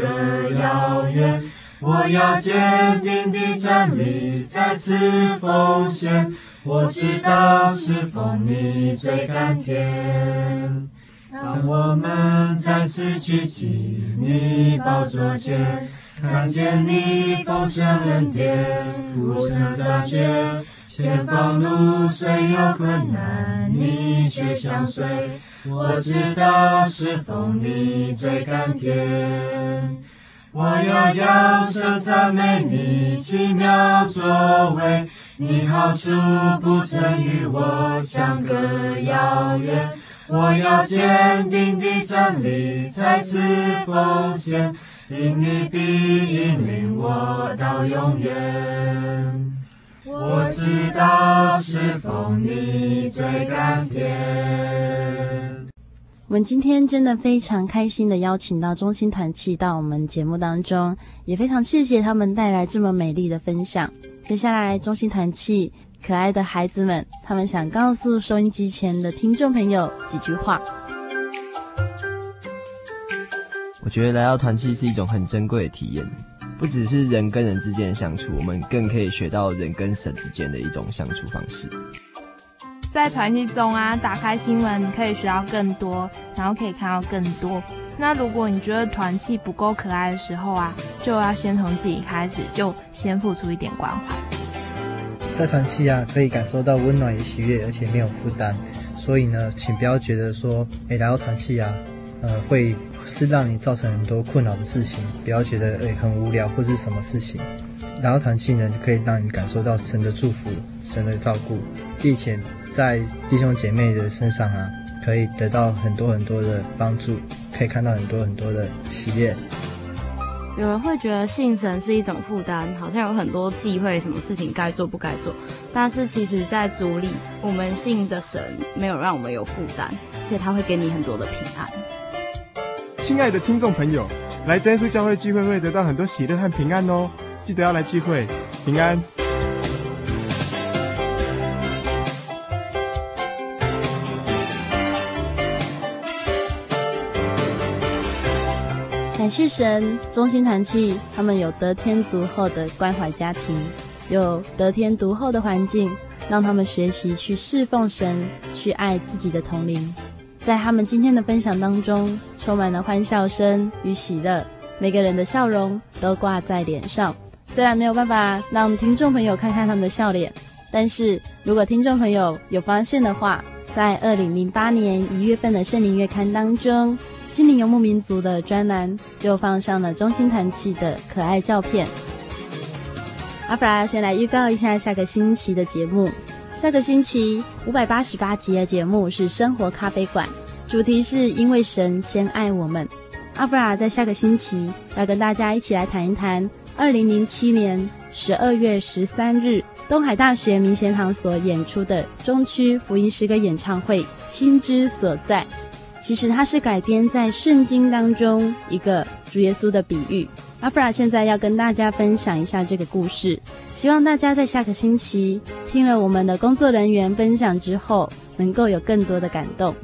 [SPEAKER 17] 遥远，我要坚定地站立，再次奉献。我知道侍奉你最甘甜。当我们再次举起你宝座前，看见你丰盛恩典，不曾断绝。前方路虽有困难，你却相随。我知道是奉你最甘甜。我要扬声赞美你奇妙作为，你好处不曾与我相隔遥远。我要坚定地站立，再次奉献，因你必引领我到永远。我知道侍奉你最甘甜。
[SPEAKER 1] 我们今天真的非常开心的邀请到中心团契到我们节目当中，也非常谢谢他们带来这么美丽的分享。接下来，中心团契可爱的孩子们，他们想告诉收音机前的听众朋友几句话。
[SPEAKER 7] 我觉得来到团契是一种很珍贵的体验。不只是人跟人之间的相处，我们更可以学到人跟神之间的一种相处方式。
[SPEAKER 6] 在团契中啊，打开新闻，可以学到更多，然后可以看到更多。那如果你觉得团契不够可爱的时候啊，就要先从自己开始，就先付出一点关怀。
[SPEAKER 5] 在团契啊，可以感受到温暖与喜悦，而且没有负担。所以呢，请不要觉得说，哎，来到团契啊，呃，会。是让你造成很多困扰的事情，不要觉得诶、很无聊或是什么事情。然后团契呢，就可以让你感受到神的祝福、神的照顾，并且在弟兄姐妹的身上啊，可以得到很多很多的帮助，可以看到很多很多的喜悦。
[SPEAKER 2] 有人会觉得信神是一种负担，好像有很多忌讳，什么事情该做不该做。但是其实，在主里，我们信的神没有让我们有负担，而且他会给你很多的平安。
[SPEAKER 18] 亲爱的听众朋友，来真耶稣教会聚会会得到很多喜乐和平安哦，记得要来聚会，平安。
[SPEAKER 1] 感谢神，中心团契他们有得天独厚的关怀家庭，有得天独厚的环境，让他们学习去侍奉神，去爱自己的同龄。在他们今天的分享当中，充满了欢笑声与喜乐，每个人的笑容都挂在脸上。虽然没有办法让听众朋友看看他们的笑脸，但是如果听众朋友有发现的话，在二零零八年一月份的圣灵月刊当中。心灵游牧民族的专栏就放上了中心团契的可爱照片。阿弗拉先来预告一下下个星期的节目。下个星期五百八十八集的节目是生活咖啡馆，主题是因为神先爱我们。阿弗拉在下个星期要跟大家一起来谈一谈二零零七年十二月十三日东海大学明贤堂所演出的中区福音诗歌演唱会《心之所在》。其实它是改编在圣经当中一个主耶稣的比喻。阿弗拉现在要跟大家分享一下这个故事，希望大家在下个星期听了我们的工作人员分享之后，能够有更多的感动。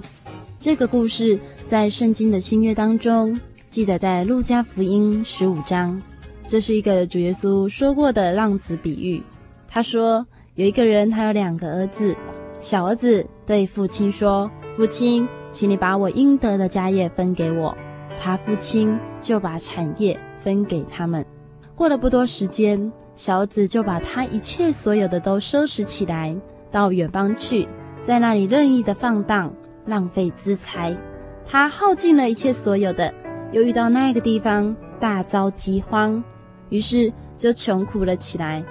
[SPEAKER 1] 这个故事在圣经的新约当中记载在路加福音十五章，这是一个主耶稣说过的浪子比喻。他说有一个人，他有两个儿子，小儿子对父亲说：“父亲。”请你把我应得的家业分给我。他父亲就把产业分给他们。过了不多时间，小子就把他一切所有的都收拾起来，到远方去，在那里任意的放荡，浪费资财。他耗尽了一切所有的，又遇到那个地方大遭饥荒，于是就穷苦了起来。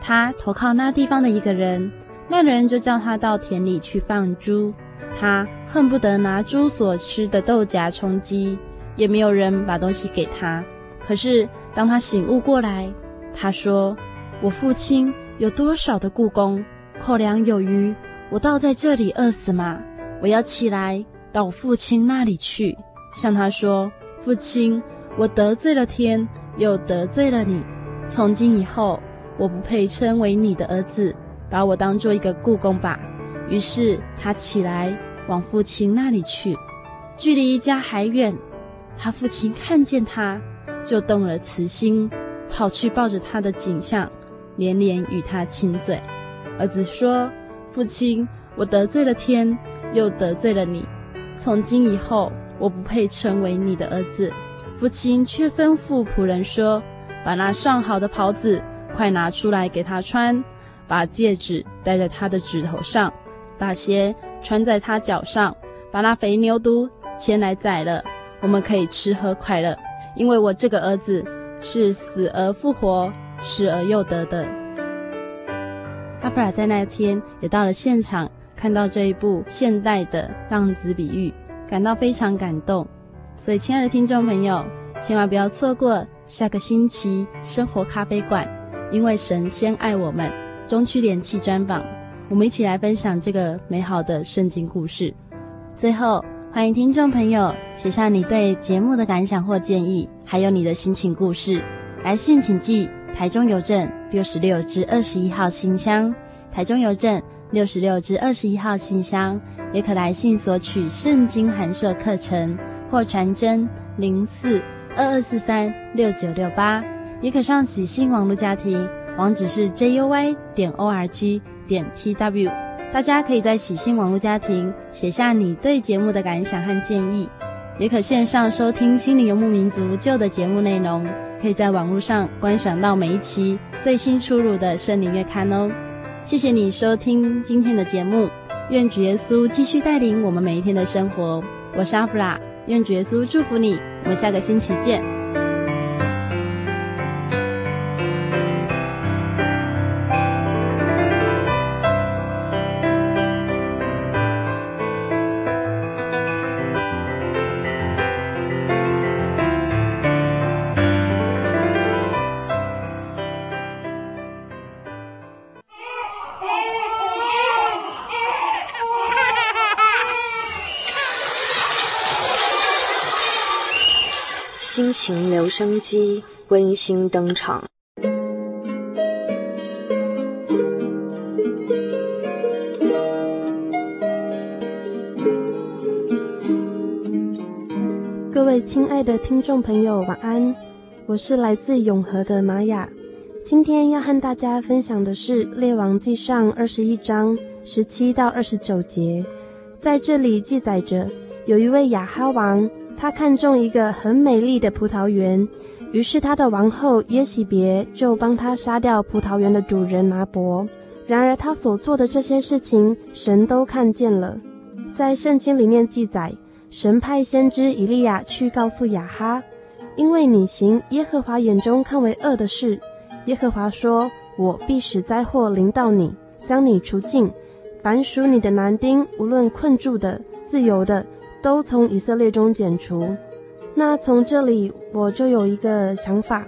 [SPEAKER 1] 他投靠那地方的一个人，那人就叫他到田里去放猪。他恨不得拿猪所吃的豆荚充饥，也没有人把东西给他。可是当他醒悟过来，他说：“我父亲有多少的雇工，口粮有余，我倒在这里饿死吗？我要起来到我父亲那里去，向他说：父亲，我得罪了天，又得罪了你。从今以后，我不配称为你的儿子，把我当做一个雇工吧。”于是他起来往父亲那里去，距离家还远。他父亲看见他，就动了慈心，跑去抱着他的颈项，连连与他亲嘴。儿子说：“父亲，我得罪了天，又得罪了你。从今以后，我不配成为你的儿子。”父亲却吩咐仆人说：“把那上好的袍子快拿出来给他穿，把戒指戴在他的指头上。”把鞋穿在他脚上，把那肥牛犊牵来宰了，我们可以吃喝快乐。因为我这个儿子是死而复活，失而又得的。阿弗拉在那天也到了现场，看到这一部现代的浪子比喻，感到非常感动。所以，亲爱的听众朋友，千万不要错过下个星期生活咖啡馆，因为神先爱我们，中区联气专访。我们一起来分享这个美好的圣经故事。最后，欢迎听众朋友写下你对节目的感想或建议，还有你的心情故事。来信请寄台中邮政六十六至二十一号信箱，台中邮政六十六至二十一号信箱，也可来信索取圣经函授课程，或传真零四二二四三六九六八，也可上喜信网络家庭，网址是 juy 点 org。点 tw，大家可以在喜信网络家庭写下你对节目的感想和建议，也可线上收听心灵游牧民族旧的节目内容，可以在网络上观赏到每一期最新出炉的圣灵月刊哦。谢谢你收听今天的节目，愿主耶稣继续带领我们每一天的生活。我是阿布拉，愿主耶稣祝福你，我们下个星期见。
[SPEAKER 19] 亲情留声机温馨登场。
[SPEAKER 3] 各位亲爱的听众朋友，晚安！我是来自永和的玛雅，今天要和大家分享的是《列王纪上》二十一章十七到二十九节。在这里记载着，有一位亚哈王，他看中一个很美丽的葡萄园，于是他的王后耶洗别就帮他杀掉葡萄园的主人拿伯。然而他所做的这些事情，神都看见了。在圣经里面记载。神派先知以利亚去告诉亚哈，因为你行耶和华眼中看为恶的事，耶和华说：“我必使灾祸临到你，将你除尽。凡属你的男丁，无论困住的、自由的，都从以色列中剪除。”那从这里我就有一个想法：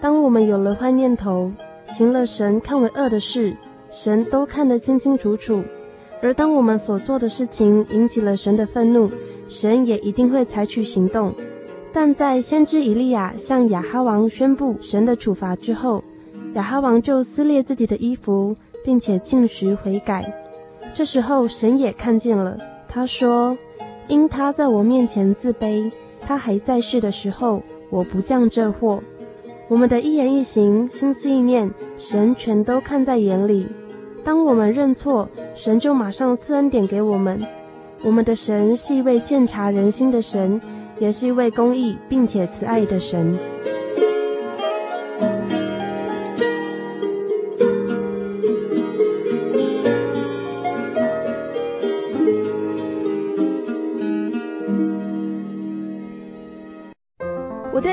[SPEAKER 3] 当我们有了坏念头，行了神看为恶的事，神都看得清清楚楚；而当我们所做的事情引起了神的愤怒，神也一定会采取行动，但在先知以利亚向亚哈王宣布神的处罚之后，亚哈王就撕裂自己的衣服，并且禁食悔改。这时候神也看见了，他说：“因他在我面前自卑，他还在世的时候，我不降这祸。”我们的一言一行、心思意念，神全都看在眼里。当我们认错，神就马上赐恩典给我们。我们的神是一位鉴察人心的神，也是一位公义并且慈爱的神。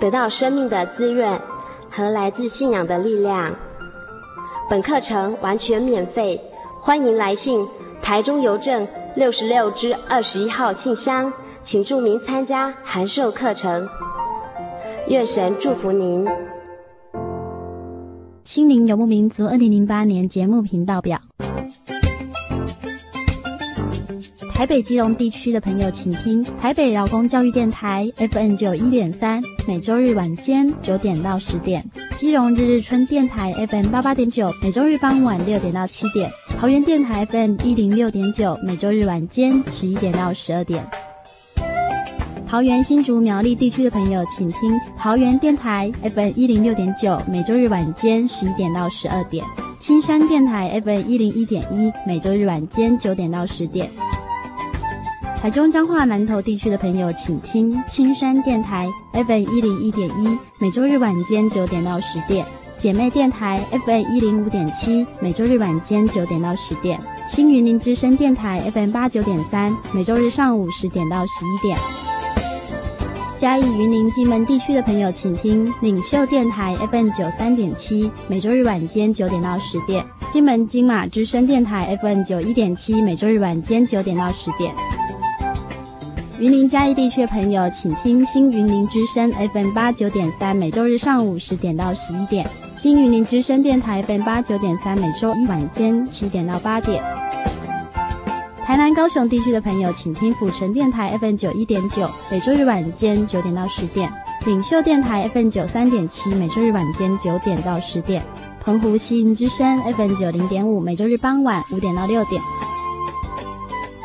[SPEAKER 20] 得到生命的滋润和来自信仰的力量。本课程完全免费，欢迎来信台中邮政。六十六支二十一号信箱，请注明参加函授课程。愿神祝福您。
[SPEAKER 1] 心灵游牧民族二零零八年节目频道表。台北基隆地区的朋友，请听台北劳工教育电台 F N 九一点三，每周日晚间九点到十点。基隆日日春电台 F N 八八点九，每周日傍晚六点到七点。桃园电台 F N 一零六点九，每周日晚间十一点到十二点。桃园新竹苗栗地区的朋友，请听桃园电台 F N 一零六点九，每周日晚间十一点到十二点。青山电台 F N 一零一点一，每周日晚间九点到十点。台中彰化南投地区的朋友，请听青山电台 FM 一零一点一，每周日晚间九点到十点。姐妹电台 FM 一零五点七，每周日晚间九点到十点；新云林之声电台 FM 八九点三，每周日上午十点到十一点。嘉义云林金门地区的朋友，请听领袖电台 FM 九三点七，每周日晚间九点到十点；金门金马之声电台 FM 九一点七，每周日晚间九点到十点。云林嘉义地区的朋友，请听新云林之声 FM 八九点三，每周日上午十点到十一点。新云林之声电台 FM 八九点三，每周一晚间七点到八点。台南高雄地区的朋友，请听府城电台 FM 九一点九，每周日晚间九点到十点。领袖电台 FM 九三点七，每周日晚间九点到十点。澎湖西云之声 FM 九零点五，每周日傍晚五点到六点。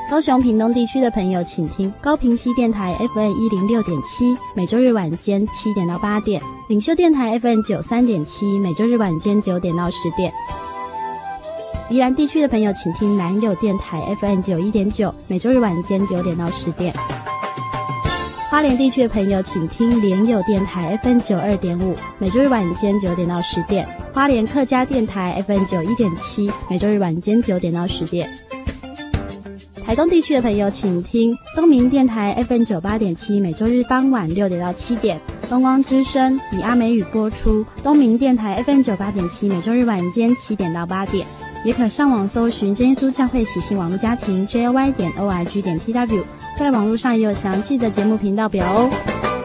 [SPEAKER 1] 高雄屏东地区的朋友，请听高屏溪电台 FM 一零六点七，每周日晚间七点到八点。领袖电台 FM 九三点七，每周日晚间九点到十点。宜兰地区的朋友，请听南友电台 FM 九一点九，每周日晚间九点到十点。花莲地区的朋友，请听莲友电台 FM 九二点五，每周日晚间九点到十点。花莲客家电台 FM 九一点七，每周日晚间九点到十点。台东地区的朋友，请听东明电台 FM 九八点七，每周日傍晚六点到七点。
[SPEAKER 15] 东光之声以阿美语播出，东明电台 FM 九八点七，每周日晚间七点到八点，也可上网搜寻真耶稣教会喜信网络家庭 JY 点 ORG 点 TW，在网络上也有详细的节目频道表哦。